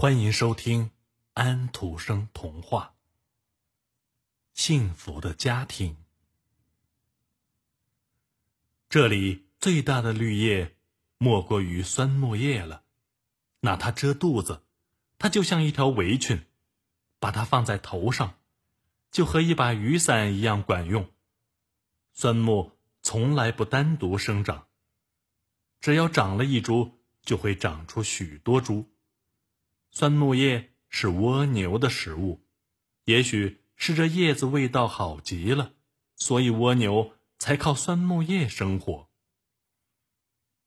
欢迎收听安徒生童话《幸福的家庭》。这里最大的绿叶，莫过于酸木叶了。拿它遮肚子，它就像一条围裙；把它放在头上，就和一把雨伞一样管用。酸木从来不单独生长，只要长了一株，就会长出许多株。酸木叶是蜗牛的食物，也许是这叶子味道好极了，所以蜗牛才靠酸木叶生活。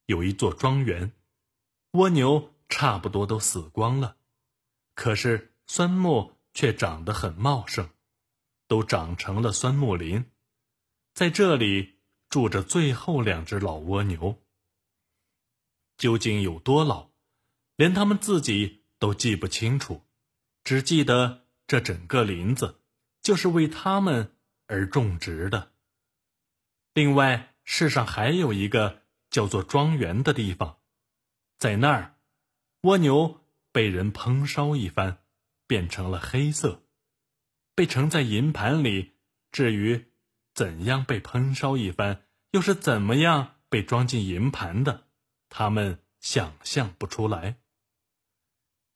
有一座庄园，蜗牛差不多都死光了，可是酸木却长得很茂盛，都长成了酸木林。在这里住着最后两只老蜗牛，究竟有多老，连他们自己。都记不清楚，只记得这整个林子就是为他们而种植的。另外，世上还有一个叫做庄园的地方，在那儿，蜗牛被人烹烧一番，变成了黑色，被盛在银盘里。至于怎样被烹烧一番，又是怎么样被装进银盘的，他们想象不出来。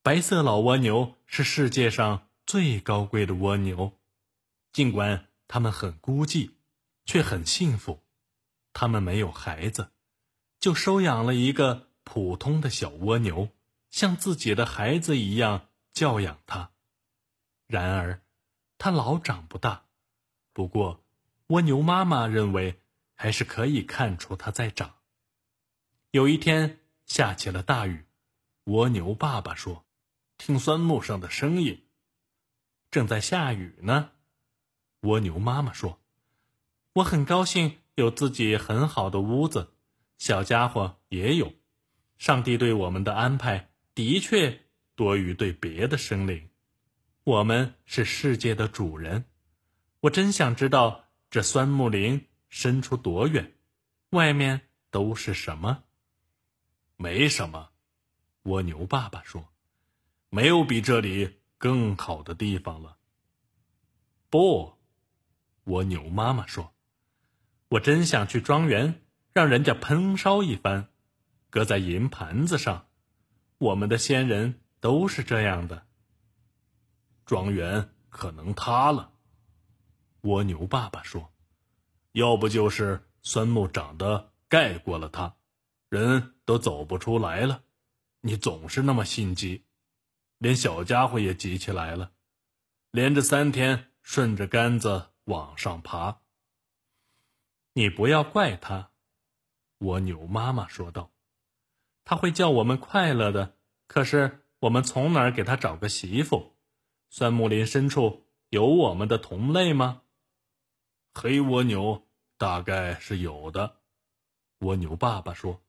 白色老蜗牛是世界上最高贵的蜗牛，尽管它们很孤寂，却很幸福。它们没有孩子，就收养了一个普通的小蜗牛，像自己的孩子一样教养它。然而，它老长不大。不过，蜗牛妈妈认为还是可以看出它在长。有一天下起了大雨，蜗牛爸爸说。听酸木上的声音，正在下雨呢。蜗牛妈妈说：“我很高兴有自己很好的屋子，小家伙也有。上帝对我们的安排的确多于对别的生灵。我们是世界的主人。我真想知道这酸木林伸出多远，外面都是什么？没什么。”蜗牛爸爸说。没有比这里更好的地方了。不，蜗牛妈妈说：“我真想去庄园，让人家烹烧一番，搁在银盘子上。我们的先人都是这样的。”庄园可能塌了，蜗牛爸爸说：“要不就是酸木长得盖过了它，人都走不出来了。你总是那么心急。”连小家伙也急起来了，连着三天顺着杆子往上爬。你不要怪他，蜗牛妈妈说道：“他会叫我们快乐的。可是我们从哪儿给他找个媳妇？酸木林深处有我们的同类吗？”黑蜗牛大概是有的，蜗牛爸爸说：“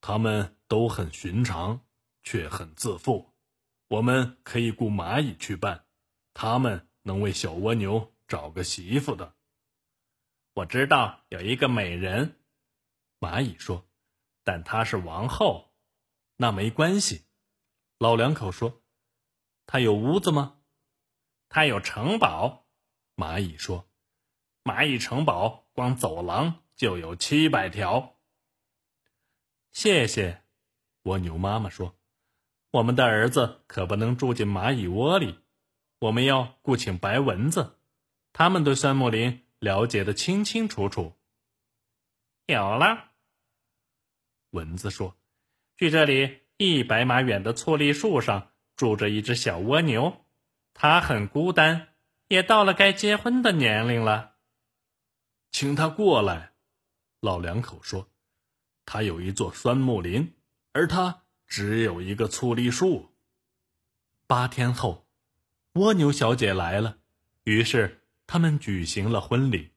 他们都很寻常，却很自负。”我们可以雇蚂蚁去办，他们能为小蜗牛找个媳妇的。我知道有一个美人，蚂蚁说，但她是王后，那没关系。老两口说，她有屋子吗？她有城堡，蚂蚁说，蚂蚁城堡光走廊就有七百条。谢谢，蜗牛妈妈说。我们的儿子可不能住进蚂蚁窝里，我们要雇请白蚊子，他们对酸木林了解的清清楚楚。有了，蚊子说：“距这里一百码远的醋栗树上住着一只小蜗牛，它很孤单，也到了该结婚的年龄了。请他过来。”老两口说：“他有一座酸木林，而他。”只有一个醋栗树。八天后，蜗牛小姐来了，于是他们举行了婚礼。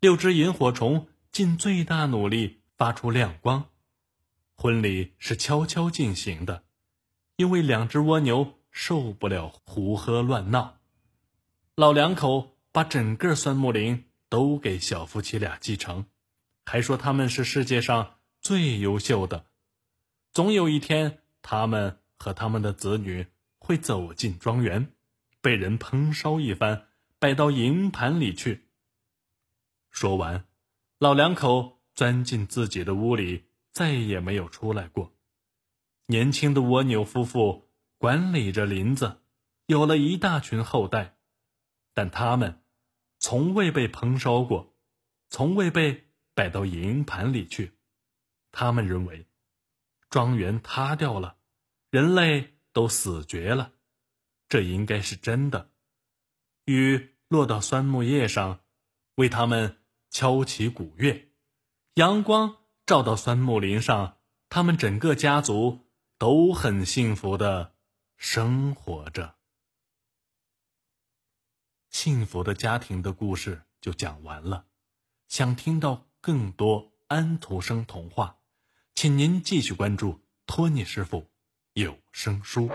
六只萤火虫尽最大努力发出亮光。婚礼是悄悄进行的，因为两只蜗牛受不了胡喝乱闹。老两口把整个酸木林都给小夫妻俩继承，还说他们是世界上最优秀的。总有一天，他们和他们的子女会走进庄园，被人烹烧一番，摆到银盘里去。说完，老两口钻进自己的屋里，再也没有出来过。年轻的蜗牛夫妇管理着林子，有了一大群后代，但他们从未被烹烧过，从未被摆到银盘里去。他们认为，庄园塌掉了，人类都死绝了，这应该是真的。雨落到酸木叶上，为他们敲起鼓乐；阳光照到酸木林上，他们整个家族都很幸福的生活着。幸福的家庭的故事就讲完了。想听到更多安徒生童话。请您继续关注托尼师傅有声书。